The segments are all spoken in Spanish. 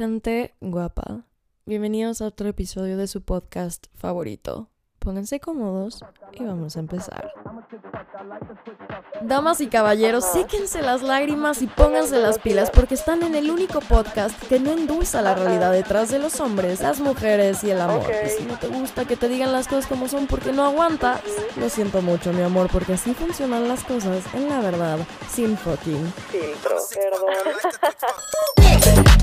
Gente guapa, bienvenidos a otro episodio de su podcast favorito. Pónganse cómodos y vamos a empezar. Damas y caballeros, séquense las lágrimas y pónganse las pilas porque están en el único podcast que no endulza la realidad detrás de los hombres, las mujeres y el amor. Y si no te gusta que te digan las cosas como son porque no aguantas, lo siento mucho, mi amor, porque así funcionan las cosas en la verdad, sin fucking filtro. You're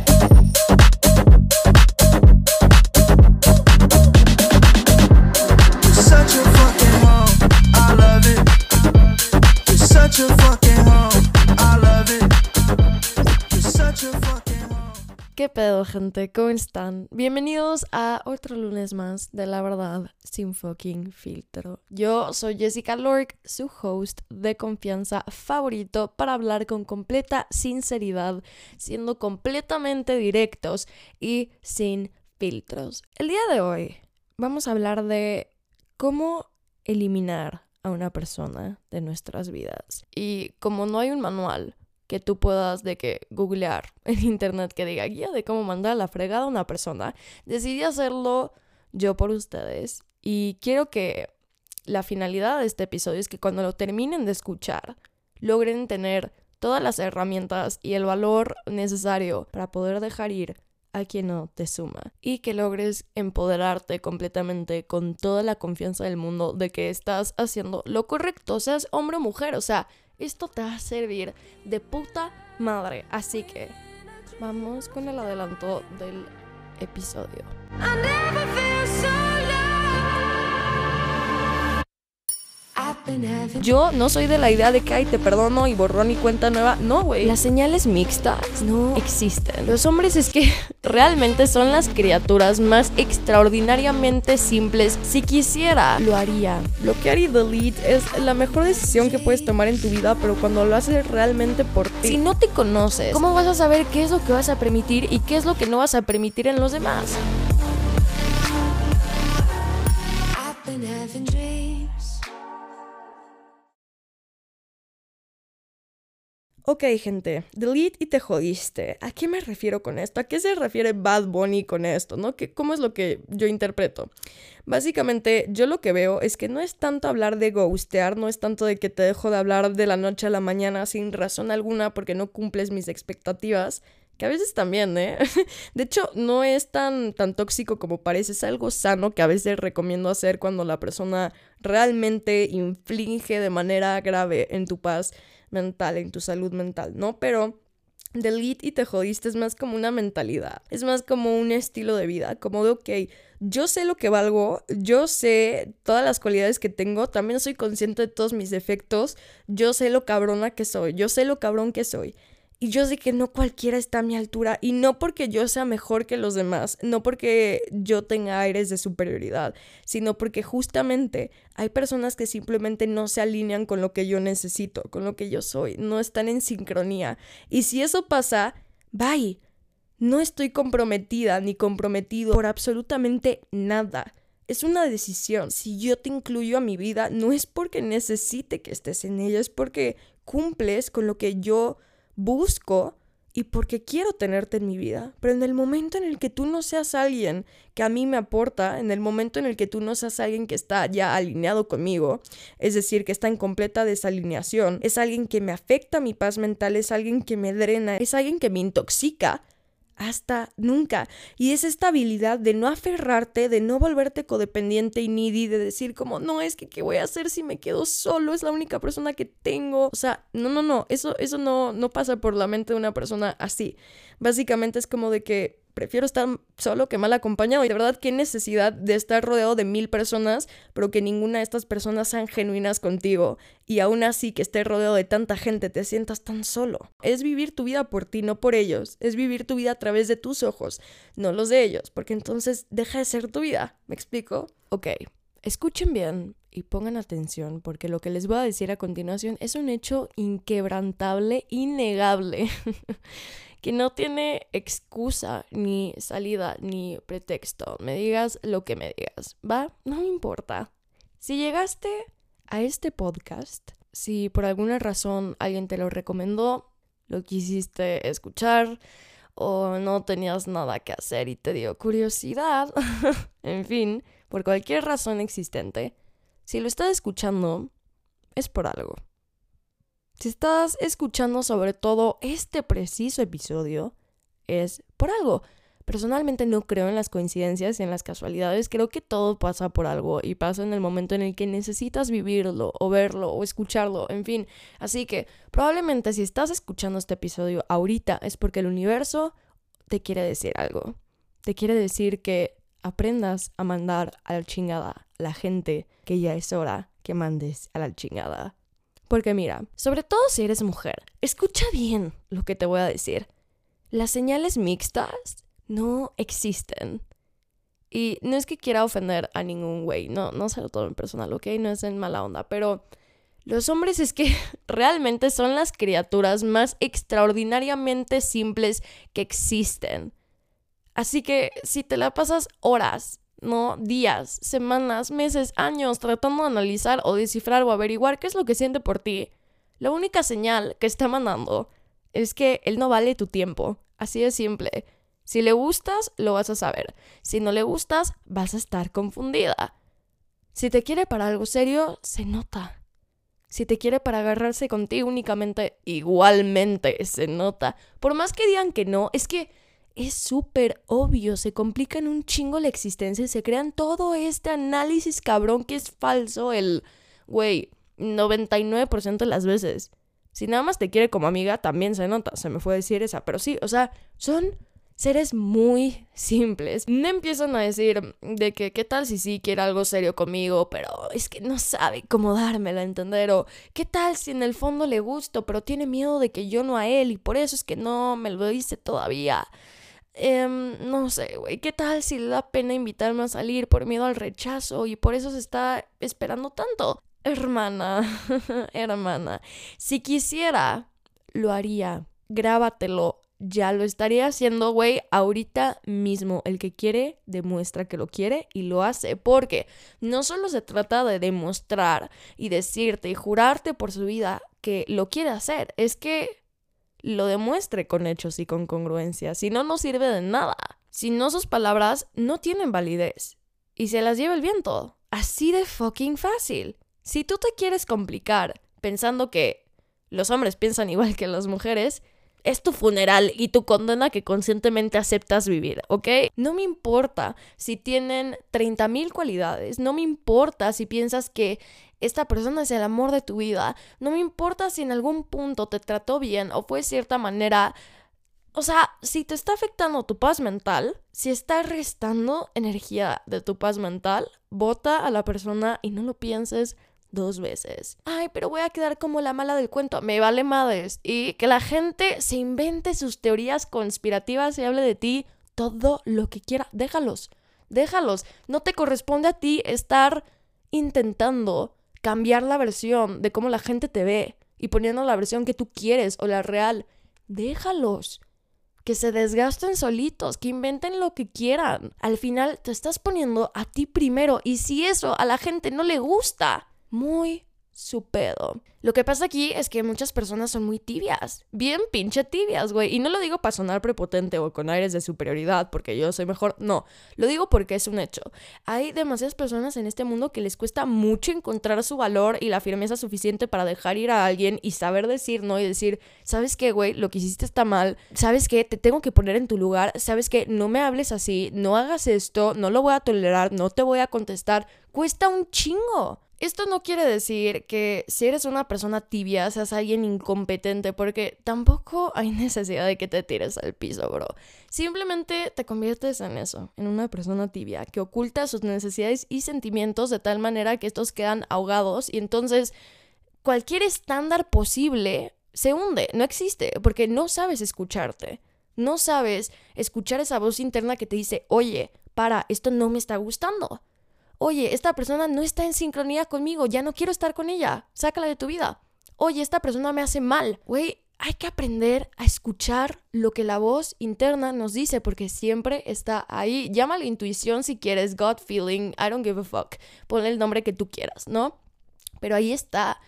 ¿Qué pedo, gente? ¿Cómo están? Bienvenidos a otro lunes más de La Verdad sin fucking filtro. Yo soy Jessica Lork, su host de confianza favorito para hablar con completa sinceridad, siendo completamente directos y sin filtros. El día de hoy vamos a hablar de cómo eliminar a una persona de nuestras vidas. Y como no hay un manual que tú puedas de que googlear en internet que diga guía de cómo mandar la fregada a una persona, decidí hacerlo yo por ustedes. Y quiero que la finalidad de este episodio es que cuando lo terminen de escuchar logren tener todas las herramientas y el valor necesario para poder dejar ir a quien no te suma. Y que logres empoderarte completamente con toda la confianza del mundo de que estás haciendo lo correcto, seas hombre o mujer, o sea, esto te va a servir de puta madre, así que vamos con el adelanto del episodio. I Yo no soy de la idea de que ay te perdono y borrón y cuenta nueva. No, güey. Las señales mixtas no existen. Los hombres es que realmente son las criaturas más extraordinariamente simples. Si quisiera, lo haría. Bloquear y delete es la mejor decisión que puedes tomar en tu vida, pero cuando lo haces realmente por ti. Si no te conoces, ¿cómo vas a saber qué es lo que vas a permitir y qué es lo que no vas a permitir en los demás? I've been having dreams. Ok, gente, delete y te jodiste. ¿A qué me refiero con esto? ¿A qué se refiere Bad Bunny con esto? ¿No? ¿Qué, ¿Cómo es lo que yo interpreto? Básicamente, yo lo que veo es que no es tanto hablar de ghostear, no es tanto de que te dejo de hablar de la noche a la mañana sin razón alguna porque no cumples mis expectativas, que a veces también, ¿eh? De hecho, no es tan, tan tóxico como parece, es algo sano que a veces recomiendo hacer cuando la persona realmente inflige de manera grave en tu paz mental, en tu salud mental, ¿no? Pero delete y te jodiste es más como una mentalidad, es más como un estilo de vida, como de, ok, yo sé lo que valgo, yo sé todas las cualidades que tengo, también soy consciente de todos mis defectos, yo sé lo cabrona que soy, yo sé lo cabrón que soy. Y yo sé que no cualquiera está a mi altura y no porque yo sea mejor que los demás, no porque yo tenga aires de superioridad, sino porque justamente hay personas que simplemente no se alinean con lo que yo necesito, con lo que yo soy, no están en sincronía. Y si eso pasa, bye. No estoy comprometida ni comprometido por absolutamente nada. Es una decisión. Si yo te incluyo a mi vida, no es porque necesite que estés en ella, es porque cumples con lo que yo busco y porque quiero tenerte en mi vida. Pero en el momento en el que tú no seas alguien que a mí me aporta, en el momento en el que tú no seas alguien que está ya alineado conmigo, es decir, que está en completa desalineación, es alguien que me afecta mi paz mental, es alguien que me drena, es alguien que me intoxica, hasta nunca. Y es esta habilidad de no aferrarte, de no volverte codependiente y needy, de decir como, no, es que qué voy a hacer si me quedo solo, es la única persona que tengo. O sea, no, no, no, eso, eso no, no pasa por la mente de una persona así. Básicamente es como de que prefiero estar solo que mal acompañado. Y de verdad, qué necesidad de estar rodeado de mil personas, pero que ninguna de estas personas sean genuinas contigo. Y aún así, que estés rodeado de tanta gente, te sientas tan solo. Es vivir tu vida por ti, no por ellos. Es vivir tu vida a través de tus ojos, no los de ellos. Porque entonces deja de ser tu vida. ¿Me explico? Ok, escuchen bien. Y pongan atención porque lo que les voy a decir a continuación es un hecho inquebrantable, innegable. que no tiene excusa, ni salida, ni pretexto. Me digas lo que me digas, ¿va? No me importa. Si llegaste a este podcast, si por alguna razón alguien te lo recomendó, lo quisiste escuchar, o no tenías nada que hacer y te dio curiosidad, en fin, por cualquier razón existente, si lo estás escuchando, es por algo. Si estás escuchando sobre todo este preciso episodio, es por algo. Personalmente no creo en las coincidencias y en las casualidades, creo que todo pasa por algo y pasa en el momento en el que necesitas vivirlo o verlo o escucharlo, en fin. Así que probablemente si estás escuchando este episodio ahorita es porque el universo te quiere decir algo. Te quiere decir que aprendas a mandar a la chingada la gente que ya es hora que mandes a la chingada. Porque mira, sobre todo si eres mujer, escucha bien lo que te voy a decir. Las señales mixtas no existen. Y no es que quiera ofender a ningún güey, no, no se lo tomen personal, ¿ok? No es en mala onda, pero los hombres es que realmente son las criaturas más extraordinariamente simples que existen. Así que si te la pasas horas, no días, semanas, meses, años tratando de analizar o descifrar o averiguar qué es lo que siente por ti, la única señal que está mandando es que él no vale tu tiempo. Así de simple. Si le gustas, lo vas a saber. Si no le gustas, vas a estar confundida. Si te quiere para algo serio, se nota. Si te quiere para agarrarse contigo únicamente, igualmente se nota. Por más que digan que no, es que es súper obvio. Se complican un chingo la existencia y se crean todo este análisis cabrón que es falso el, güey, 99% de las veces. Si nada más te quiere como amiga, también se nota. Se me fue a decir esa. Pero sí, o sea, son seres muy simples. No empiezan a decir de que qué tal si sí quiere algo serio conmigo, pero es que no sabe cómo dármela entender. O qué tal si en el fondo le gusto, pero tiene miedo de que yo no a él y por eso es que no me lo dice todavía. Em, no sé, güey, ¿qué tal si le da pena invitarme a salir por miedo al rechazo y por eso se está esperando tanto? Hermana, hermana, si quisiera, lo haría. Grábatelo. Ya lo estaría haciendo, güey, ahorita mismo. El que quiere, demuestra que lo quiere y lo hace. Porque no solo se trata de demostrar y decirte y jurarte por su vida que lo quiere hacer, es que lo demuestre con hechos y con congruencia. Si no, no sirve de nada. Si no, sus palabras no tienen validez. Y se las lleva el viento. Así de fucking fácil. Si tú te quieres complicar pensando que los hombres piensan igual que las mujeres, es tu funeral y tu condena que conscientemente aceptas vivir, ¿ok? No me importa si tienen 30.000 cualidades, no me importa si piensas que esta persona es el amor de tu vida, no me importa si en algún punto te trató bien o fue de cierta manera... O sea, si te está afectando tu paz mental, si está restando energía de tu paz mental, vota a la persona y no lo pienses dos veces. Ay, pero voy a quedar como la mala del cuento. Me vale madres. Y que la gente se invente sus teorías conspirativas y hable de ti todo lo que quiera. Déjalos. Déjalos. No te corresponde a ti estar intentando cambiar la versión de cómo la gente te ve y poniendo la versión que tú quieres o la real. Déjalos. Que se desgasten solitos, que inventen lo que quieran. Al final te estás poniendo a ti primero y si eso a la gente no le gusta, muy su pedo. Lo que pasa aquí es que muchas personas son muy tibias, bien pinche tibias, güey. Y no lo digo para sonar prepotente o con aires de superioridad porque yo soy mejor, no. Lo digo porque es un hecho. Hay demasiadas personas en este mundo que les cuesta mucho encontrar su valor y la firmeza suficiente para dejar ir a alguien y saber decir no y decir, ¿sabes qué, güey? Lo que hiciste está mal. ¿Sabes qué? Te tengo que poner en tu lugar. ¿Sabes qué? No me hables así, no hagas esto, no lo voy a tolerar, no te voy a contestar. Cuesta un chingo. Esto no quiere decir que si eres una persona tibia seas alguien incompetente, porque tampoco hay necesidad de que te tires al piso, bro. Simplemente te conviertes en eso, en una persona tibia, que oculta sus necesidades y sentimientos de tal manera que estos quedan ahogados y entonces cualquier estándar posible se hunde, no existe, porque no sabes escucharte. No sabes escuchar esa voz interna que te dice, oye, para, esto no me está gustando oye, esta persona no está en sincronía conmigo, ya no quiero estar con ella, sácala de tu vida. Oye, esta persona me hace mal. Güey, hay que aprender a escuchar lo que la voz interna nos dice porque siempre está ahí. Llámale intuición si quieres, God feeling, I don't give a fuck. Ponle el nombre que tú quieras, ¿no? Pero ahí está.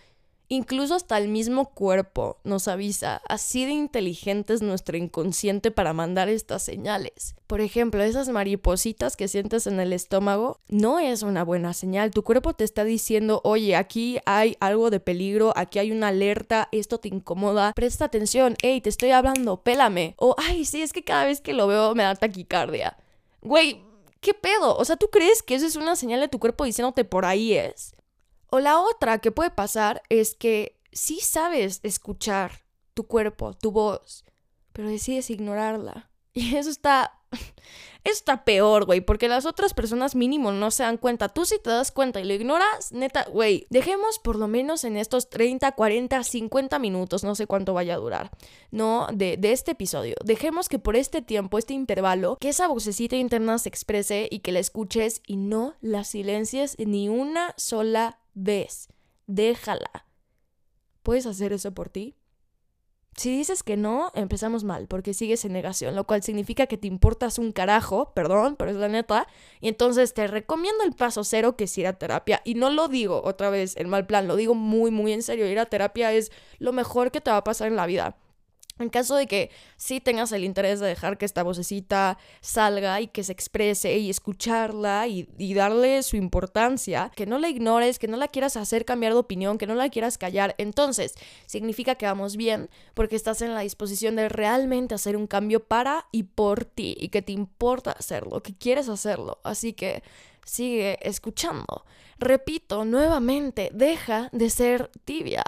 Incluso hasta el mismo cuerpo nos avisa, así de inteligente es nuestro inconsciente para mandar estas señales. Por ejemplo, esas maripositas que sientes en el estómago no es una buena señal. Tu cuerpo te está diciendo, oye, aquí hay algo de peligro, aquí hay una alerta, esto te incomoda, presta atención, hey, te estoy hablando, pélame. O, ay, sí, es que cada vez que lo veo me da taquicardia. Güey, ¿qué pedo? O sea, ¿tú crees que eso es una señal de tu cuerpo diciéndote por ahí es? O la otra que puede pasar es que sí sabes escuchar tu cuerpo, tu voz, pero decides ignorarla. Y eso está. Eso está peor, güey, porque las otras personas mínimo no se dan cuenta. Tú si te das cuenta y lo ignoras, neta, güey, dejemos por lo menos en estos 30, 40, 50 minutos, no sé cuánto vaya a durar, ¿no? De, de este episodio. Dejemos que por este tiempo, este intervalo, que esa vocecita interna se exprese y que la escuches y no la silencies ni una sola vez. Déjala. ¿Puedes hacer eso por ti? Si dices que no, empezamos mal, porque sigues en negación, lo cual significa que te importas un carajo, perdón, pero es la neta, y entonces te recomiendo el paso cero, que es ir a terapia, y no lo digo otra vez en mal plan, lo digo muy, muy en serio, ir a terapia es lo mejor que te va a pasar en la vida. En caso de que sí tengas el interés de dejar que esta vocecita salga y que se exprese y escucharla y, darle su importancia, que no la ignores, que no la quieras hacer cambiar de opinión, que no la quieras callar, entonces significa que vamos bien porque estás en la disposición de realmente hacer un cambio para y por ti y que te importa hacerlo, que quieres hacerlo. Así que sigue escuchando. Repito nuevamente, deja de ser tibia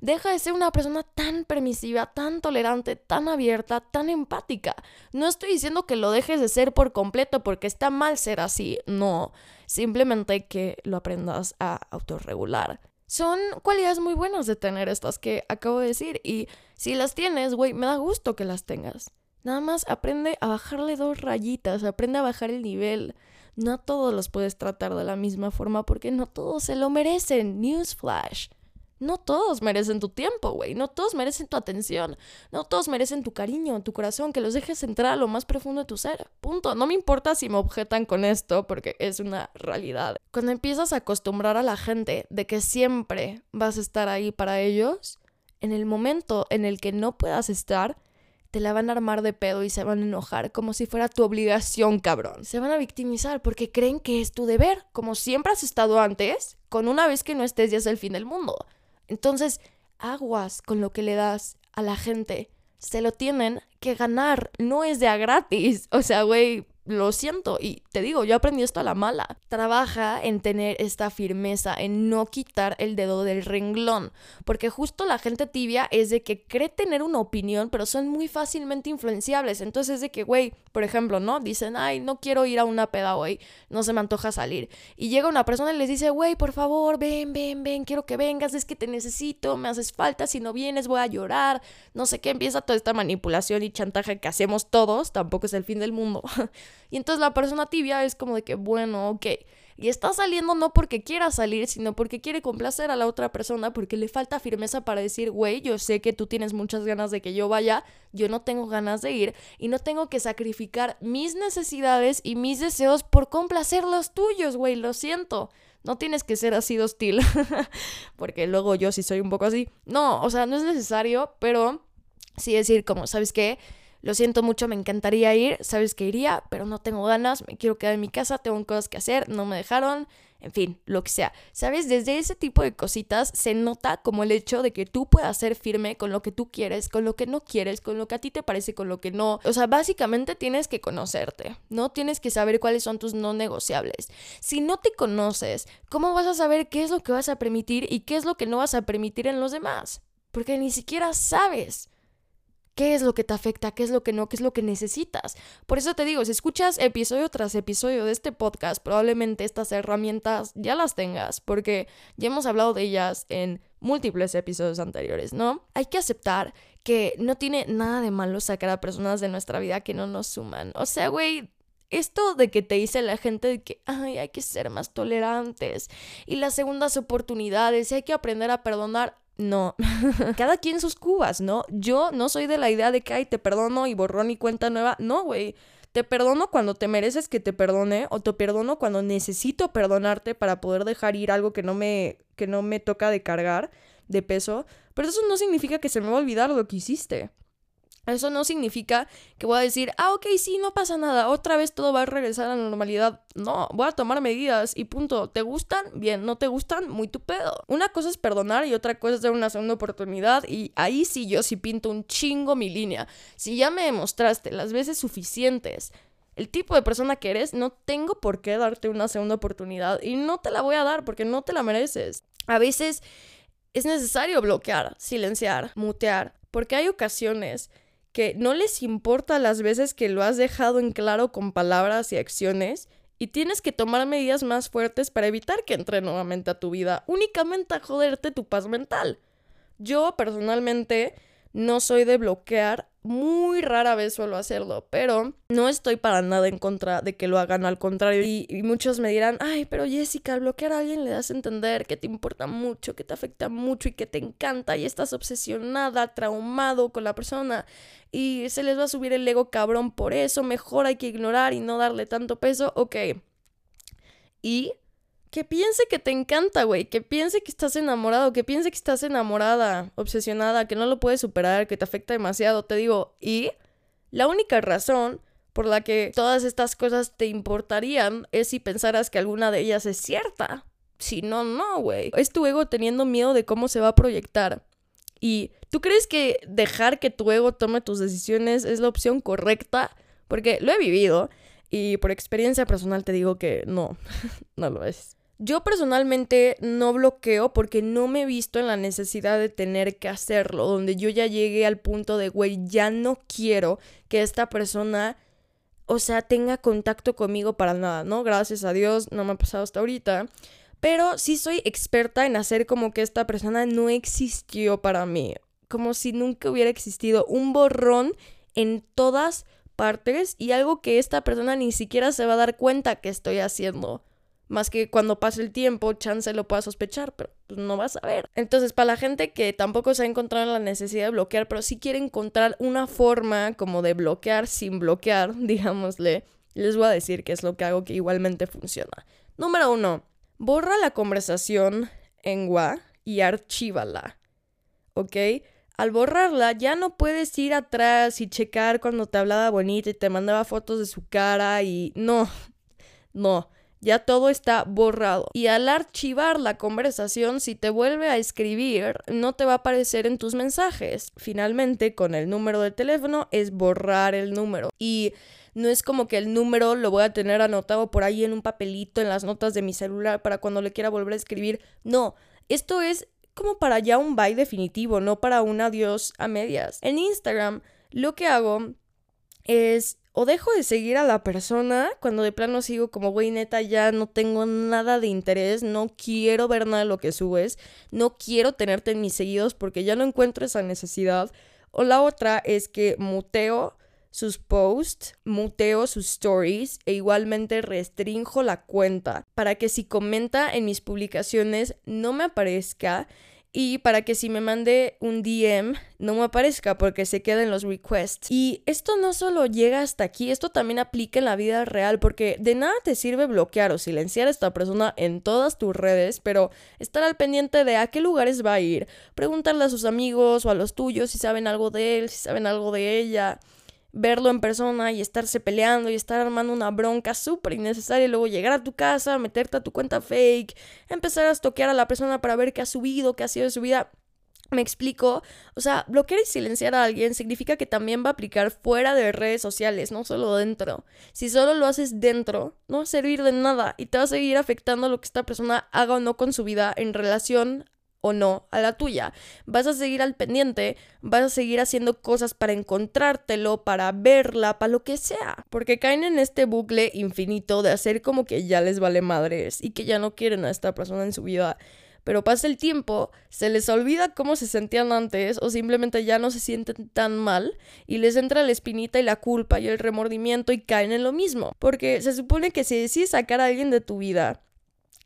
Deja de ser una persona tan permisiva, tan tolerante, tan abierta, tan empática. No estoy diciendo que lo dejes de ser por completo porque está mal ser así, no. Simplemente que lo aprendas a autorregular. Son cualidades muy buenas de tener estas que acabo de decir y si las tienes, güey, me da gusto que las tengas. Nada más aprende a bajarle dos rayitas, aprende a bajar el nivel. No todos los puedes tratar de la misma forma porque no todos se lo merecen. Newsflash. No todos merecen tu tiempo, güey. No todos merecen tu atención. No todos merecen tu cariño, tu corazón, que los dejes entrar a lo más profundo de tu ser. Punto. No me importa si me objetan con esto, porque es una realidad. Cuando empiezas a acostumbrar a la gente de que siempre vas a estar ahí para ellos, en el momento en el que no puedas estar, te la van a armar de pedo y se van a enojar como si fuera tu obligación, cabrón. Se van a victimizar porque creen que es tu deber, como siempre has estado antes, con una vez que no estés ya es el fin del mundo. Entonces, aguas con lo que le das a la gente. Se lo tienen que ganar, no es de a gratis. O sea, güey, lo siento y te digo, yo aprendí esto a la mala. Trabaja en tener esta firmeza, en no quitar el dedo del renglón, porque justo la gente tibia es de que cree tener una opinión, pero son muy fácilmente influenciables. Entonces es de que, güey, por ejemplo, ¿no? Dicen, ay, no quiero ir a una peda hoy, no se me antoja salir. Y llega una persona y les dice, güey, por favor, ven, ven, ven, quiero que vengas, es que te necesito, me haces falta, si no vienes voy a llorar, no sé qué, empieza toda esta manipulación y chantaje que hacemos todos, tampoco es el fin del mundo. Y entonces la persona tibia es como de que, bueno, ok. Y está saliendo no porque quiera salir, sino porque quiere complacer a la otra persona, porque le falta firmeza para decir, güey, yo sé que tú tienes muchas ganas de que yo vaya, yo no tengo ganas de ir y no tengo que sacrificar mis necesidades y mis deseos por complacer los tuyos, güey, lo siento. No tienes que ser así de hostil, porque luego yo sí soy un poco así. No, o sea, no es necesario, pero sí decir como, ¿sabes qué? Lo siento mucho, me encantaría ir, sabes que iría, pero no tengo ganas, me quiero quedar en mi casa, tengo cosas que hacer, no me dejaron, en fin, lo que sea. ¿Sabes? Desde ese tipo de cositas se nota como el hecho de que tú puedas ser firme con lo que tú quieres, con lo que no quieres, con lo que a ti te parece, con lo que no. O sea, básicamente tienes que conocerte, ¿no? Tienes que saber cuáles son tus no negociables. Si no te conoces, ¿cómo vas a saber qué es lo que vas a permitir y qué es lo que no vas a permitir en los demás? Porque ni siquiera sabes qué es lo que te afecta, qué es lo que no, qué es lo que necesitas. Por eso te digo, si escuchas episodio tras episodio de este podcast, probablemente estas herramientas ya las tengas, porque ya hemos hablado de ellas en múltiples episodios anteriores, ¿no? Hay que aceptar que no tiene nada de malo sacar a personas de nuestra vida que no nos suman. O sea, güey, esto de que te dice la gente de que Ay, hay que ser más tolerantes y las segundas oportunidades y hay que aprender a perdonar. No, cada quien sus cubas, ¿no? Yo no soy de la idea de que, ay, te perdono y borrón y cuenta nueva. No, güey. Te perdono cuando te mereces que te perdone o te perdono cuando necesito perdonarte para poder dejar ir algo que no me que no me toca de cargar de peso, pero eso no significa que se me va a olvidar lo que hiciste. Eso no significa que voy a decir, ah, ok, sí, no pasa nada, otra vez todo va a regresar a la normalidad. No, voy a tomar medidas y punto. ¿Te gustan? Bien, no te gustan, muy tu pedo. Una cosa es perdonar y otra cosa es dar una segunda oportunidad y ahí sí yo sí pinto un chingo mi línea. Si ya me demostraste las veces suficientes el tipo de persona que eres, no tengo por qué darte una segunda oportunidad y no te la voy a dar porque no te la mereces. A veces es necesario bloquear, silenciar, mutear, porque hay ocasiones que no les importa las veces que lo has dejado en claro con palabras y acciones y tienes que tomar medidas más fuertes para evitar que entre nuevamente a tu vida, únicamente a joderte tu paz mental. Yo personalmente no soy de bloquear, muy rara vez suelo hacerlo, pero no estoy para nada en contra de que lo hagan, al contrario. Y, muchos me dirán, ay, pero Jessica, al bloquear a alguien le das a entender que te importa mucho, que te afecta mucho y que te encanta y estás obsesionada, traumado con la persona y se les va a subir el ego cabrón por eso, mejor hay que ignorar y no darle tanto peso, ok. Y que piense que te encanta, güey, que piense que estás enamorado, que piense que estás enamorada, obsesionada, que no lo puedes superar, que te afecta demasiado, te digo, y la única razón por la que todas estas cosas te importarían es si pensaras que alguna de ellas es cierta. Si no, no, güey. Es tu ego teniendo miedo de cómo se va a proyectar. Y tú crees que dejar que tu ego tome tus decisiones es la opción correcta? Porque lo he vivido y por experiencia personal te digo que no, no lo es. Yo personalmente no bloqueo porque no me he visto en la necesidad de tener que hacerlo, donde yo ya llegué al punto de, güey, ya no quiero que esta persona, o sea, tenga contacto conmigo para nada, ¿no? Gracias a Dios, no me ha pasado hasta ahorita. Pero sí soy experta en hacer como que esta persona no existió para mí, como si nunca hubiera existido un borrón en todas partes y algo que esta persona ni siquiera se va a dar cuenta que estoy haciendo. Más que cuando pase el tiempo, chance lo pueda sospechar, pero pues, no vas a ver. Entonces, para la gente que tampoco se ha encontrado la necesidad de bloquear, pero sí quiere encontrar una forma como de bloquear sin bloquear, digámosle, les voy a decir qué es lo que hago que igualmente funciona. Número uno, borra la conversación en WA y archívala. ¿Ok? Al borrarla ya no puedes ir atrás y checar cuando te hablaba bonita y te mandaba fotos de su cara y no, no ya todo está borrado. Y al archivar la conversación, si te vuelve a escribir, no te va a aparecer en tus mensajes. Finalmente, con el número de teléfono es borrar el número. Y no es como que el número lo voy a tener anotado por ahí en un papelito en las notas de mi celular para cuando le quiera volver a escribir. No, esto es como para ya un bye definitivo, no para un adiós a medias. En Instagram lo que hago es o dejo de seguir a la persona cuando de plano sigo como, güey, neta, ya no tengo nada de interés, no quiero ver nada de lo que subes, no quiero tenerte en mis seguidos porque ya no encuentro esa necesidad. O la otra es que muteo sus posts, muteo sus stories e igualmente restrinjo la cuenta para que si comenta en mis publicaciones no me aparezca y para que si me mande un DM no me aparezca porque se queda en los requests. Y esto no solo llega hasta aquí, esto también aplica en la vida real porque de nada te sirve bloquear o silenciar a esta persona en todas tus redes, pero estar al pendiente de a qué lugares va a ir, preguntarle a sus amigos o a los tuyos si saben algo de él, si saben algo de ella verlo en persona y estarse peleando y estar armando una bronca súper innecesaria y luego llegar a tu casa, meterte a tu cuenta fake, empezar a estoquear a la persona para ver qué ha subido, qué ha sido de su vida. Me explico, o sea, bloquear y silenciar a alguien significa que también va a aplicar fuera de redes sociales, no solo dentro. Si solo lo haces dentro, no va a servir de nada y te va a seguir afectando lo que esta persona haga o no con su vida en relación o no a la tuya. Vas a seguir al pendiente, vas a seguir haciendo cosas para encontrártelo, para verla, para lo que sea. Porque caen en este bucle infinito de hacer como que ya les vale madres y que ya no quieren a esta persona en su vida. Pero pasa el tiempo, se les olvida cómo se sentían antes o simplemente ya no se sienten tan mal y les entra la espinita y la culpa y el remordimiento y caen en lo mismo. Porque se supone que si decides sacar a alguien de tu vida,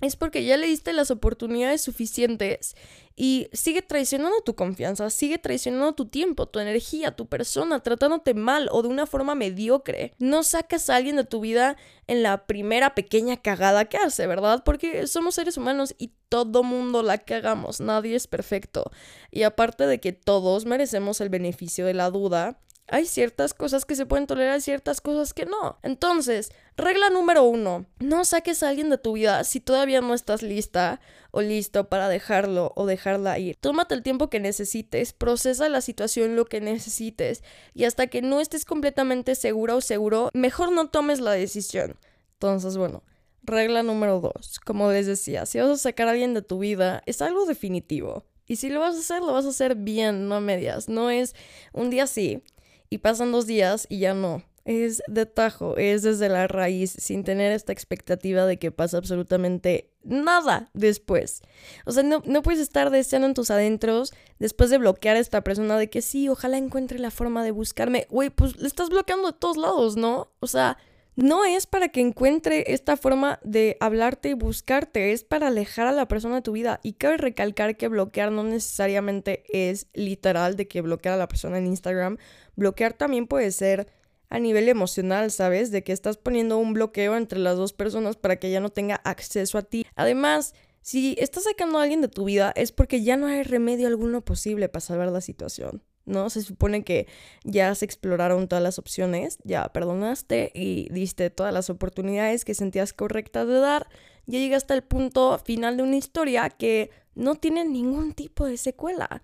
es porque ya le diste las oportunidades suficientes y sigue traicionando tu confianza, sigue traicionando tu tiempo, tu energía, tu persona, tratándote mal o de una forma mediocre. No sacas a alguien de tu vida en la primera pequeña cagada que hace, ¿verdad? Porque somos seres humanos y todo mundo la cagamos, nadie es perfecto. Y aparte de que todos merecemos el beneficio de la duda, hay ciertas cosas que se pueden tolerar y ciertas cosas que no. Entonces, regla número uno, no saques a alguien de tu vida si todavía no estás lista o listo para dejarlo o dejarla ir. Tómate el tiempo que necesites, procesa la situación lo que necesites y hasta que no estés completamente segura o seguro, mejor no tomes la decisión. Entonces, bueno, regla número dos, como les decía, si vas a sacar a alguien de tu vida, es algo definitivo. Y si lo vas a hacer, lo vas a hacer bien, no a medias. No es un día sí y pasan dos días y ya no. Es de tajo, es desde la raíz, sin tener esta expectativa de que pasa absolutamente nada después. O sea, no, no puedes estar deseando en tus adentros después de bloquear a esta persona de que sí, ojalá encuentre la forma de buscarme. Güey, pues le estás bloqueando de todos lados, ¿no? O sea, no es para que encuentre esta forma de hablarte y buscarte, es para alejar a la persona de tu vida. Y cabe recalcar que bloquear no necesariamente es literal de que bloquear a la persona en Instagram. Bloquear también puede ser a nivel emocional, ¿sabes? De que estás poniendo un bloqueo entre las dos personas para que ya no tenga acceso a ti. Además, si estás sacando a alguien de tu vida es porque ya no hay remedio alguno posible para salvar la situación. ¿No? Se supone que ya se exploraron todas las opciones, ya perdonaste y diste todas las oportunidades que sentías correctas de dar, ya llegaste al punto final de una historia que no tiene ningún tipo de secuela.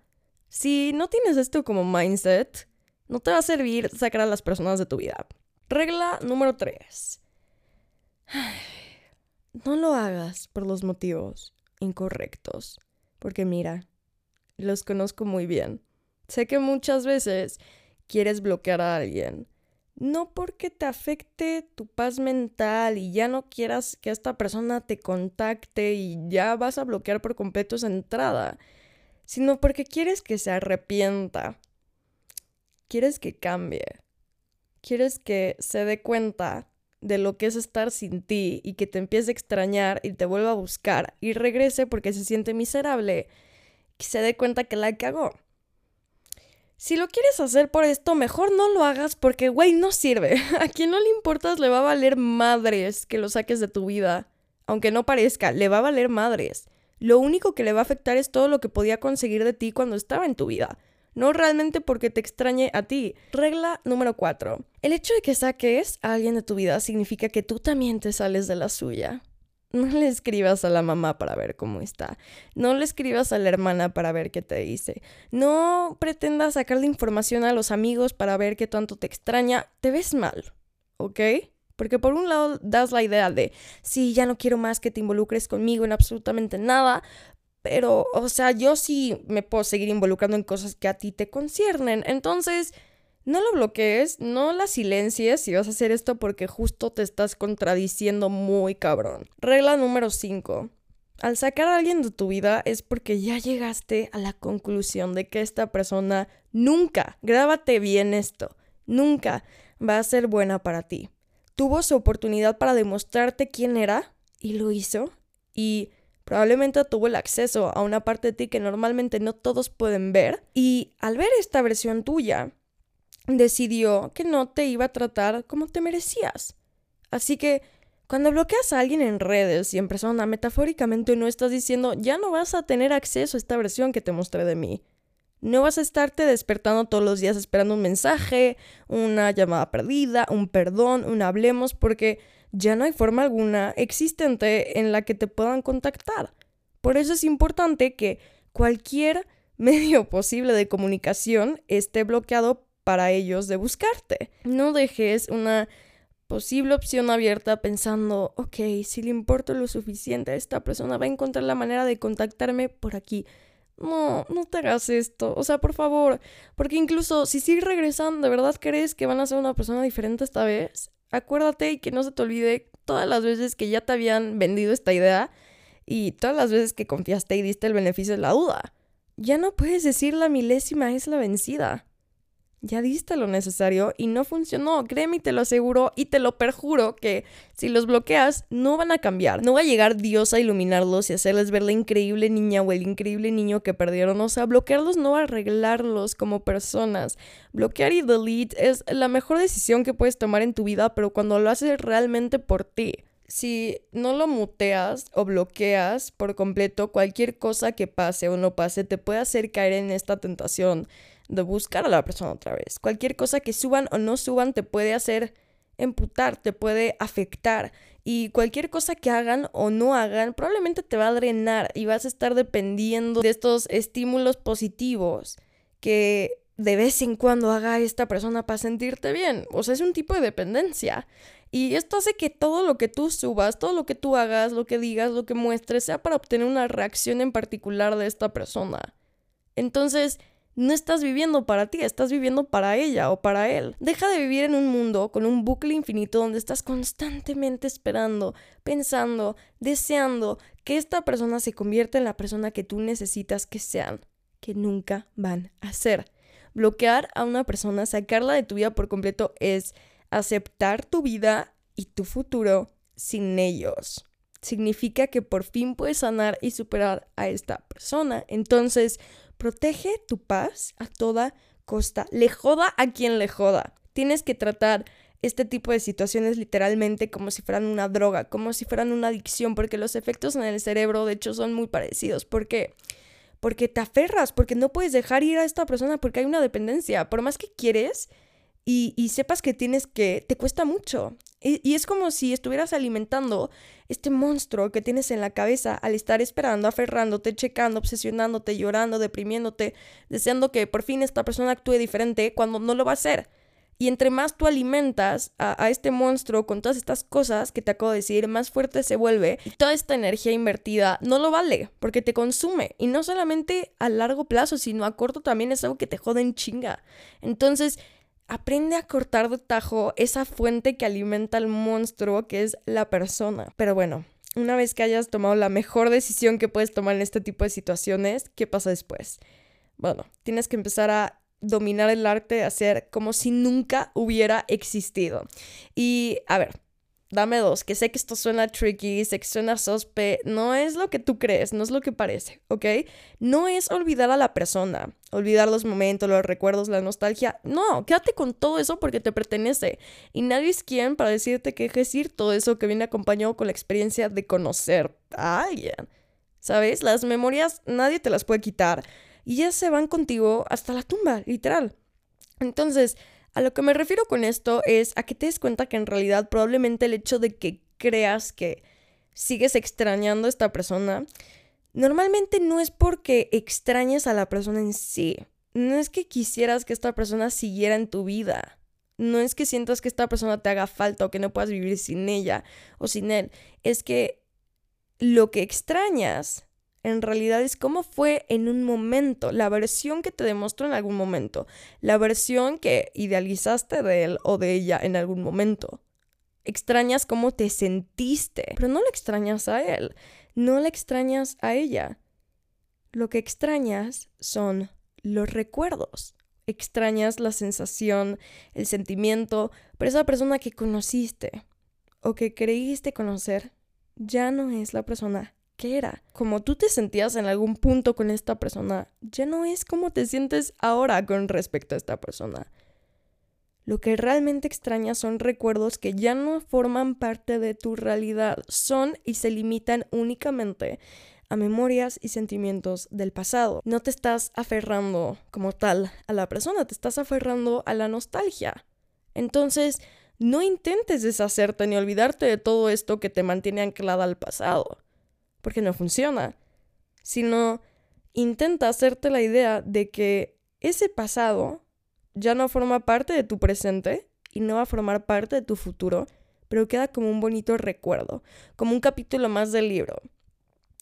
Si no tienes esto como mindset, no te va a servir sacar a las personas de tu vida. Regla número 3. No lo hagas por los motivos incorrectos, porque mira, los conozco muy bien. Sé que muchas veces quieres bloquear a alguien, no porque te afecte tu paz mental y ya no quieras que esta persona te contacte y ya vas a bloquear por completo esa entrada, sino porque quieres que se arrepienta, quieres que cambie, quieres que se dé cuenta de lo que es estar sin ti y que te empiece a extrañar y te vuelva a buscar y regrese porque se siente miserable, que se dé cuenta que la cagó. Si lo quieres hacer por esto, mejor no lo hagas porque, güey, no sirve. A quien no le importas le va a valer madres que lo saques de tu vida. Aunque no parezca, le va a valer madres. Lo único que le va a afectar es todo lo que podía conseguir de ti cuando estaba en tu vida. No realmente porque te extrañe a ti. Regla número 4. El hecho de que saques a alguien de tu vida significa que tú también te sales de la suya. No le escribas a la mamá para ver cómo está. No le escribas a la hermana para ver qué te dice. No pretendas sacarle información a los amigos para ver qué tanto te extraña. Te ves mal, ¿ok? Porque por un lado das la idea de, sí, ya no quiero más que te involucres conmigo en absolutamente nada, pero, o sea, yo sí me puedo seguir involucrando en cosas que a ti te conciernen. Entonces, no lo bloquees, no la silencies si vas a hacer esto porque justo te estás contradiciendo muy cabrón. Regla número 5. Al sacar a alguien de tu vida es porque ya llegaste a la conclusión de que esta persona nunca, grábate bien esto, nunca va a ser buena para ti. Tuvo su oportunidad para demostrarte quién era y lo hizo y probablemente tuvo el acceso a una parte de ti que normalmente no todos pueden ver y al ver esta versión tuya, decidió que no te iba a tratar como te merecías. Así que cuando bloqueas a alguien en redes y en persona, metafóricamente no estás diciendo ya no vas a tener acceso a esta versión que te mostré de mí. No vas a estarte despertando todos los días esperando un mensaje, una llamada perdida, un perdón, un hablemos, porque ya no hay forma alguna existente en la que te puedan contactar. Por eso es importante que cualquier medio posible de comunicación esté bloqueado para ellos de buscarte. No dejes una posible opción abierta pensando, ok, si le importo lo suficiente a esta persona, va a encontrar la manera de contactarme por aquí. No, no te hagas esto. O sea, por favor. Porque incluso si sigues regresando, ¿de verdad crees que van a ser una persona diferente esta vez? Acuérdate y que no se te olvide todas las veces que ya te habían vendido esta idea y todas las veces que confiaste y diste el beneficio de la duda. Ya no puedes decir la milésima es la vencida. Ya diste lo necesario y no funcionó. Créeme te lo aseguro y te lo perjuro que si los bloqueas no van a cambiar. No va a llegar Dios a iluminarlos y hacerles ver la increíble niña o el increíble niño que perdieron. O sea, bloquearlos no va a arreglarlos como personas. Bloquear y delete es la mejor decisión que puedes tomar en tu vida, pero cuando lo haces realmente por ti. Si no lo muteas o bloqueas por completo, cualquier cosa que pase o no pase te puede hacer caer en esta tentación de buscar a la persona otra vez. Cualquier cosa que suban o no suban te puede hacer emputar, te puede afectar. Y cualquier cosa que hagan o no hagan probablemente te va a drenar y vas a estar dependiendo de estos estímulos positivos que de vez en cuando haga esta persona para sentirte bien. O sea, es un tipo de dependencia. Y esto hace que todo lo que tú subas, todo lo que tú hagas, lo que digas, lo que muestres, sea para obtener una reacción en particular de esta persona. Entonces, no estás viviendo para ti, estás viviendo para ella o para él. Deja de vivir en un mundo con un bucle infinito donde estás constantemente esperando, pensando, deseando que esta persona se convierta en la persona que tú necesitas que sean, que nunca van a ser. Bloquear a una persona, sacarla de tu vida por completo es aceptar tu vida y tu futuro sin ellos. Significa que por fin puedes sanar y superar a esta persona. Entonces, Protege tu paz a toda costa. Le joda a quien le joda. Tienes que tratar este tipo de situaciones literalmente como si fueran una droga, como si fueran una adicción, porque los efectos en el cerebro de hecho son muy parecidos. ¿Por qué? Porque te aferras, porque no puedes dejar ir a esta persona porque hay una dependencia. Por más que quieres, y, sepas que tienes que, te cuesta mucho. Y, es como si estuvieras alimentando este monstruo que tienes en la cabeza al estar esperando, aferrándote, checando, obsesionándote, llorando, deprimiéndote, deseando que por fin esta persona actúe diferente cuando no lo va a hacer. Y entre más tú alimentas a, a, este monstruo con todas estas cosas que te acabo de decir, más fuerte se vuelve. Y toda esta energía invertida no lo vale, porque te consume. Y no solamente a largo plazo, sino a corto también es algo que te jode en chinga. Entonces, aprende a cortar de tajo esa fuente que alimenta al monstruo que es la persona. Pero bueno, una vez que hayas tomado la mejor decisión que puedes tomar en este tipo de situaciones, ¿qué pasa después? Bueno, tienes que empezar a dominar el arte de hacer como si nunca hubiera existido. Y a ver, dame dos, que sé que esto suena tricky, sé que suena sospe, no es lo que tú crees, no es lo que parece, ¿ok? No es olvidar a la persona, olvidar los momentos, los recuerdos, la nostalgia, no, quédate con todo eso porque te pertenece y nadie es quien para decirte que dejes ir todo eso que viene acompañado con la experiencia de conocer a alguien, ¿sabes? Las memorias nadie te las puede quitar y ya se van contigo hasta la tumba, literal. Entonces, a lo que me refiero con esto es a que te des cuenta que en realidad probablemente el hecho de que creas que sigues extrañando a esta persona, normalmente no es porque extrañes a la persona en sí. No es que quisieras que esta persona siguiera en tu vida. No es que sientas que esta persona te haga falta o que no puedas vivir sin ella o sin él. Es que lo que extrañas en realidad es cómo fue en un momento, la versión que te demostró en algún momento, la versión que idealizaste de él o de ella en algún momento. Extrañas cómo te sentiste, pero no le extrañas a él, no le extrañas a ella. Lo que extrañas son los recuerdos. Extrañas la sensación, el sentimiento, pero esa persona que conociste o que creíste conocer ya no es la persona ¿Qué era. Como tú te sentías en algún punto con esta persona, ya no es como te sientes ahora con respecto a esta persona. Lo que realmente extrañas son recuerdos que ya no forman parte de tu realidad, son y se limitan únicamente a memorias y sentimientos del pasado. No te estás aferrando como tal a la persona, te estás aferrando a la nostalgia. Entonces, no intentes deshacerte ni olvidarte de todo esto que te mantiene anclada al pasado porque no funciona, sino intenta hacerte la idea de que ese pasado ya no forma parte de tu presente y no va a formar parte de tu futuro, pero queda como un bonito recuerdo, como un capítulo más del libro.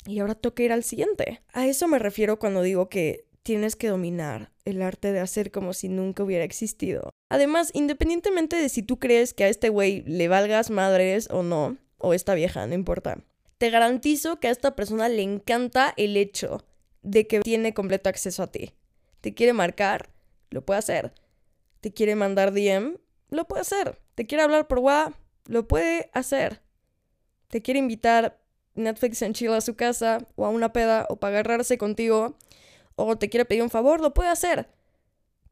Y ahora toca ir al siguiente. A eso me refiero cuando digo que tienes que dominar el arte de hacer como si nunca hubiera existido. Además, independientemente de si tú crees que a este güey le valgas madres o no, o esta vieja, no importa. Te garantizo que a esta persona le encanta el hecho de que tiene completo acceso a ti. Te quiere marcar, lo puede hacer. te quiere mandar DM, lo puede hacer. Te quiere hablar por WhatsApp, lo puede hacer. Te quiere invitar Netflix en Chile a su casa o a una peda o para agarrarse contigo o te quiere pedir un favor, lo puede hacer.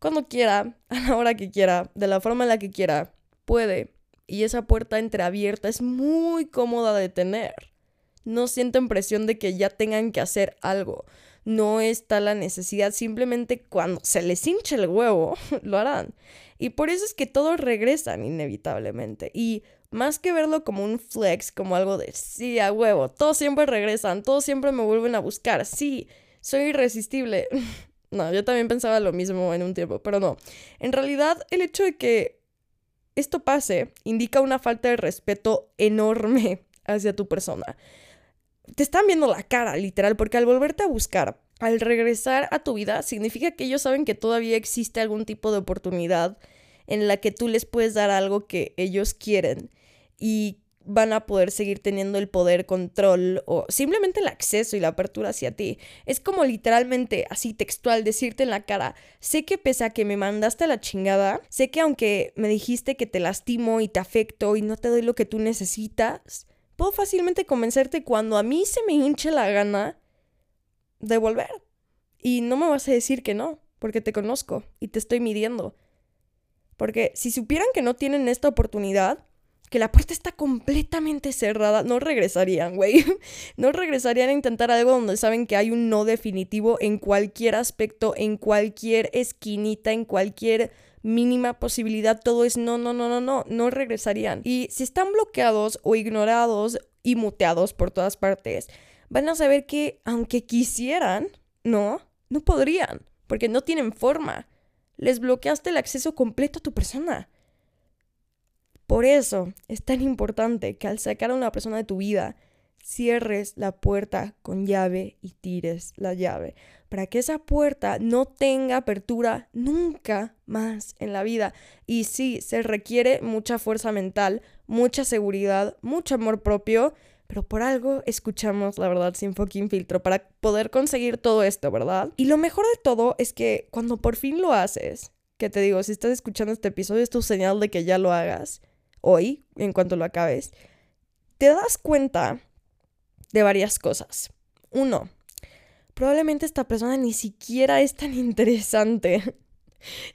Cuando quiera, a la hora que quiera, de la forma en la que quiera, puede. Y esa puerta entreabierta es muy cómoda de tener. No sienten presión de que ya tengan que hacer algo. No está la necesidad, simplemente cuando se les hinche el huevo, lo harán. Y por eso es que todos regresan inevitablemente. Y más que verlo como un flex, como algo de sí, a huevo, todos siempre regresan, todos siempre me vuelven a buscar, sí, soy irresistible. no, yo también pensaba lo mismo en un tiempo, pero no. En realidad, el hecho de que esto pase indica una falta de respeto enorme hacia tu persona. Te están viendo la cara, literal, porque al volverte a buscar, al regresar a tu vida, significa que ellos saben que todavía existe algún tipo de oportunidad en la que tú les puedes dar algo que ellos quieren y van a poder seguir teniendo el poder, control o simplemente el acceso y la apertura hacia ti. Es como literalmente así textual decirte en la cara, sé que pese a que me mandaste a la chingada, sé que aunque me dijiste que te lastimo y te afecto y no te doy lo que tú necesitas, puedo fácilmente convencerte cuando a mí se me hinche la gana de volver. Y no me vas a decir que no, porque te conozco y te estoy midiendo. Porque si supieran que no tienen esta oportunidad, que la puerta está completamente cerrada, no regresarían, güey. No regresarían a intentar algo donde saben que hay un no definitivo en cualquier aspecto, en cualquier esquinita, en cualquier mínima posibilidad, todo es no, no, no, no, no, no regresarían. Y si están bloqueados o ignorados y muteados por todas partes, van a saber que aunque quisieran, no, no podrían, porque no tienen forma. Les bloqueaste el acceso completo a tu persona. Por eso es tan importante que al sacar a una persona de tu vida, cierres la puerta con llave y tires la llave, para que esa puerta no tenga apertura nunca más en la vida. Y sí, se requiere mucha fuerza mental, mucha seguridad, mucho amor propio, pero por algo escuchamos la verdad sin fucking filtro para poder conseguir todo esto, ¿verdad? Y lo mejor de todo es que cuando por fin lo haces, que te digo, si estás escuchando este episodio es tu señal de que ya lo hagas hoy, en cuanto lo acabes, te das cuenta de varias cosas. Uno, probablemente esta persona ni siquiera es tan interesante.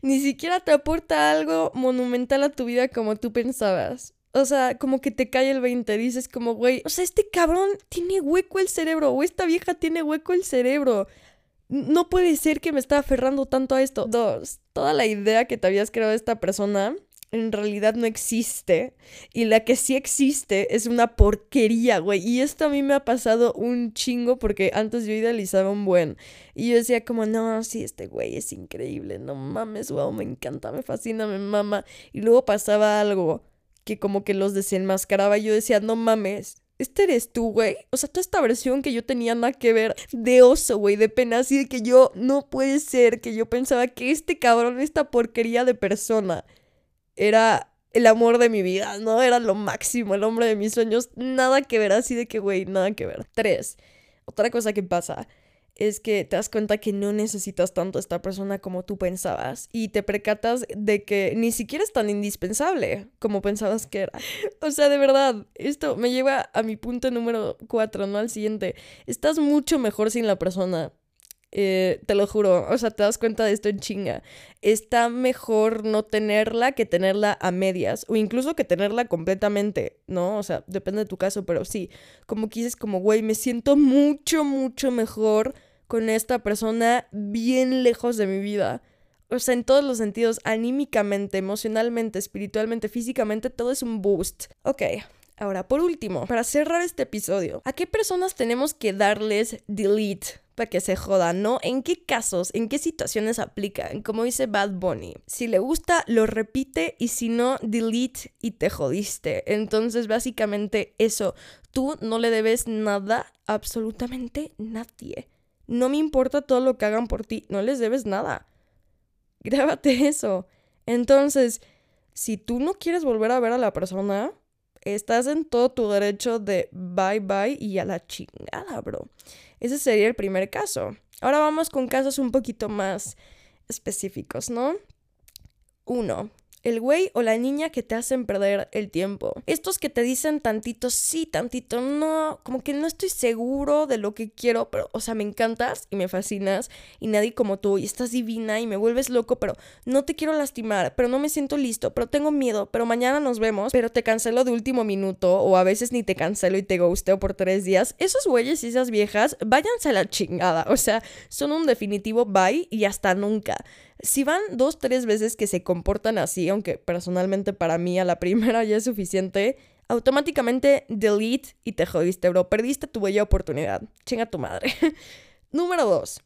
ni siquiera te aporta algo monumental a tu vida como tú pensabas. O sea, como que te cae el 20, dices como, güey, o sea, este cabrón tiene hueco el cerebro, o esta vieja tiene hueco el cerebro. No puede ser que me esté aferrando tanto a esto. Dos, toda la idea que te habías creado de esta persona en realidad no existe. Y la que sí existe es una porquería, güey. Y esto a mí me ha pasado un chingo porque antes yo idealizaba un buen. Y yo decía como, no, sí, este güey es increíble. No mames, wow, me encanta, me fascina, me mama. Y luego pasaba algo que como que los desenmascaraba y yo decía, no mames. Este eres tú, güey. O sea, toda esta versión que yo tenía nada que ver de oso, güey, de pena, así de que yo no puede ser que yo pensaba que este cabrón, esta porquería de persona, era el amor de mi vida, ¿no? Era lo máximo, el hombre de mis sueños. Nada que ver, así de que, güey, nada que ver. Tres, otra cosa que pasa es que te das cuenta que no necesitas tanto a esta persona como tú pensabas y te percatas de que ni siquiera es tan indispensable como pensabas que era. O sea, de verdad, esto me lleva a mi punto número cuatro, ¿no? Al siguiente. Estás mucho mejor sin la persona. Eh, te lo juro, o sea, te das cuenta de esto en chinga. Está mejor no tenerla que tenerla a medias o incluso que tenerla completamente, ¿no? O sea, depende de tu caso, pero sí, como que dices como, güey, me siento mucho, mucho mejor con esta persona bien lejos de mi vida. O sea, en todos los sentidos, anímicamente, emocionalmente, espiritualmente, físicamente, todo es un boost. Ok, ahora, por último, para cerrar este episodio, ¿a qué personas tenemos que darles delete? para que se joda, ¿no? ¿En qué casos, en qué situaciones aplican? Como dice Bad Bunny, si le gusta, lo repite y si no, delete y te jodiste. Entonces, básicamente eso, tú no le debes nada, absolutamente nadie. No me importa todo lo que hagan por ti, no les debes nada. Grábate eso. Entonces, si tú no quieres volver a ver a la persona, estás en todo tu derecho de bye bye y a la chingada, bro. Ese sería el primer caso. Ahora vamos con casos un poquito más específicos, ¿no? 1. El güey o la niña que te hacen perder el tiempo. Estos que te dicen tantito sí, tantito no, como que no estoy seguro de lo que quiero, pero, o sea, me encantas y me fascinas y nadie como tú y estás divina y me vuelves loco, pero no te quiero lastimar, pero no me siento listo, pero tengo miedo, pero mañana nos vemos, pero te cancelo de último minuto o a veces ni te cancelo y te ghosteo por tres días. Esos güeyes y esas viejas, váyanse a la chingada, o sea, son un definitivo bye y hasta nunca. Si van dos, tres veces que se comportan así, aunque personalmente para mí a la primera ya es suficiente, automáticamente delete y te jodiste, bro. Perdiste tu bella oportunidad. Chinga tu madre. Número dos.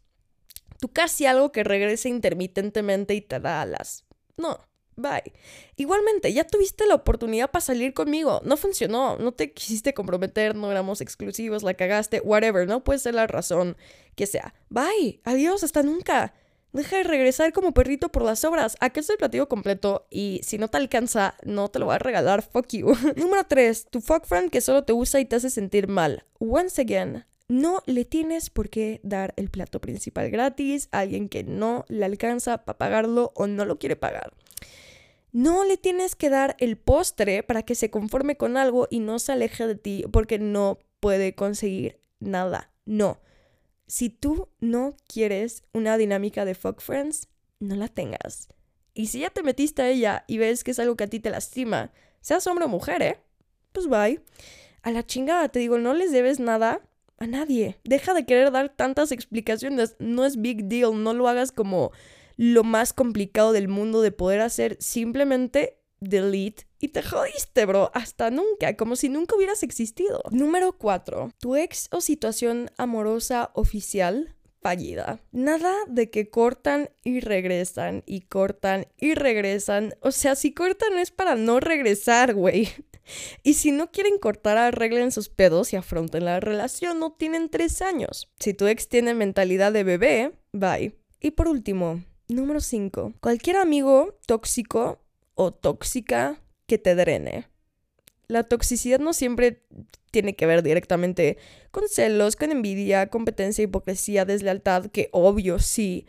Tú casi algo que regrese intermitentemente y te da alas. No, bye. Igualmente, ya tuviste la oportunidad para salir conmigo. No funcionó. No te quisiste comprometer, no éramos exclusivos, la cagaste, whatever. No puede ser la razón que sea. Bye. Adiós, hasta nunca. Deja de regresar como perrito por las obras. Aquí es el platillo completo y si no te alcanza, no te lo va a regalar. Fuck you. Número 3. Tu fuck friend que solo te usa y te hace sentir mal. Once again, no le tienes por qué dar el plato principal gratis a alguien que no le alcanza para pagarlo o no lo quiere pagar. No le tienes que dar el postre para que se conforme con algo y no se aleje de ti porque no puede conseguir nada. No. Si tú no quieres una dinámica de fuck friends, no la tengas. Y si ya te metiste a ella y ves que es algo que a ti te lastima, seas hombre o mujer, ¿eh? Pues bye. A la chingada, te digo, no les debes nada a nadie. Deja de querer dar tantas explicaciones. No es big deal. No lo hagas como lo más complicado del mundo de poder hacer. Simplemente delete y te jodiste, bro. Hasta nunca, como si nunca hubieras existido. Número 4. Tu ex o situación amorosa oficial fallida. Nada de que cortan y regresan y cortan y regresan. O sea, si cortan es para no regresar, güey. Y si no quieren cortar, arreglen sus pedos y afronten la relación. No tienen tres años. Si tu ex tiene mentalidad de bebé, bye. Y por último, número 5. Cualquier amigo tóxico o tóxica que te drene. La toxicidad no siempre tiene que ver directamente con celos, con envidia, competencia, hipocresía, deslealtad, que obvio sí,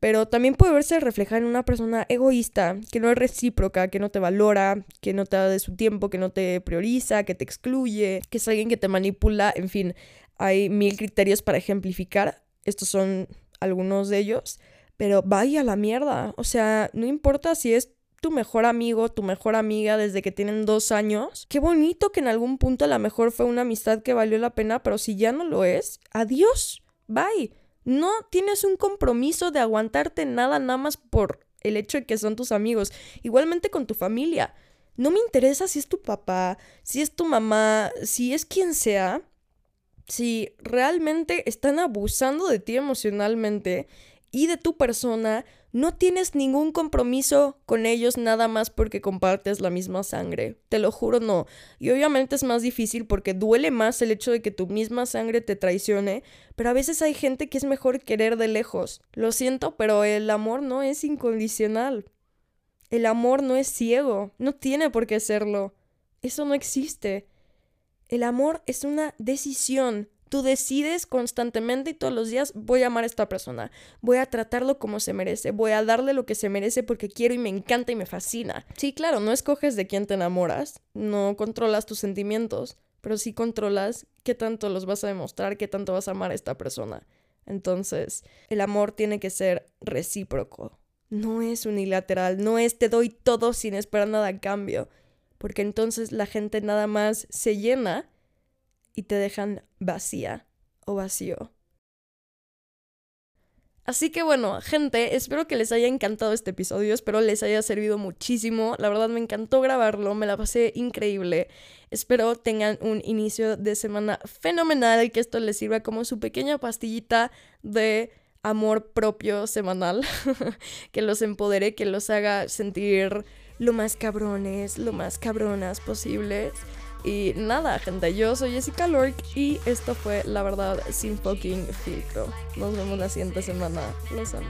pero también puede verse reflejada en una persona egoísta, que no es recíproca, que no te valora, que no te da de su tiempo, que no te prioriza, que te excluye, que es alguien que te manipula, en fin, hay mil criterios para ejemplificar, estos son algunos de ellos, pero vaya la mierda, o sea, no importa si es tu mejor amigo, tu mejor amiga desde que tienen dos años. Qué bonito que en algún punto a lo mejor fue una amistad que valió la pena, pero si ya no lo es, adiós, bye. No tienes un compromiso de aguantarte nada nada más por el hecho de que son tus amigos. Igualmente con tu familia. No me interesa si es tu papá, si es tu mamá, si es quien sea. Si realmente están abusando de ti emocionalmente y de tu persona, no tienes ningún compromiso con ellos nada más porque compartes la misma sangre. Te lo juro, no. Y obviamente es más difícil porque duele más el hecho de que tu misma sangre te traicione, pero a veces hay gente que es mejor querer de lejos. Lo siento, pero el amor no es incondicional. El amor no es ciego, no tiene por qué serlo. Eso no existe. El amor es una decisión. Tú decides constantemente y todos los días voy a amar a esta persona, voy a tratarlo como se merece, voy a darle lo que se merece porque quiero y me encanta y me fascina. Sí, claro, no escoges de quién te enamoras, no controlas tus sentimientos, pero sí controlas qué tanto los vas a demostrar, qué tanto vas a amar a esta persona. Entonces, el amor tiene que ser recíproco. No es unilateral, no es te doy todo sin esperar nada a cambio, porque entonces la gente nada más se llena y te dejan vacía o vacío. Así que bueno, gente, espero que les haya encantado este episodio, espero les haya servido muchísimo, la verdad me encantó grabarlo, me la pasé increíble, espero tengan un inicio de semana fenomenal y que esto les sirva como su pequeña pastillita de amor propio semanal, que los empodere, que los haga sentir lo más cabrones, lo más cabronas posibles. Y nada, gente, yo soy Jessica Lork y esto fue La Verdad Sin Fucking Filtro. Nos vemos la siguiente semana. Los amo.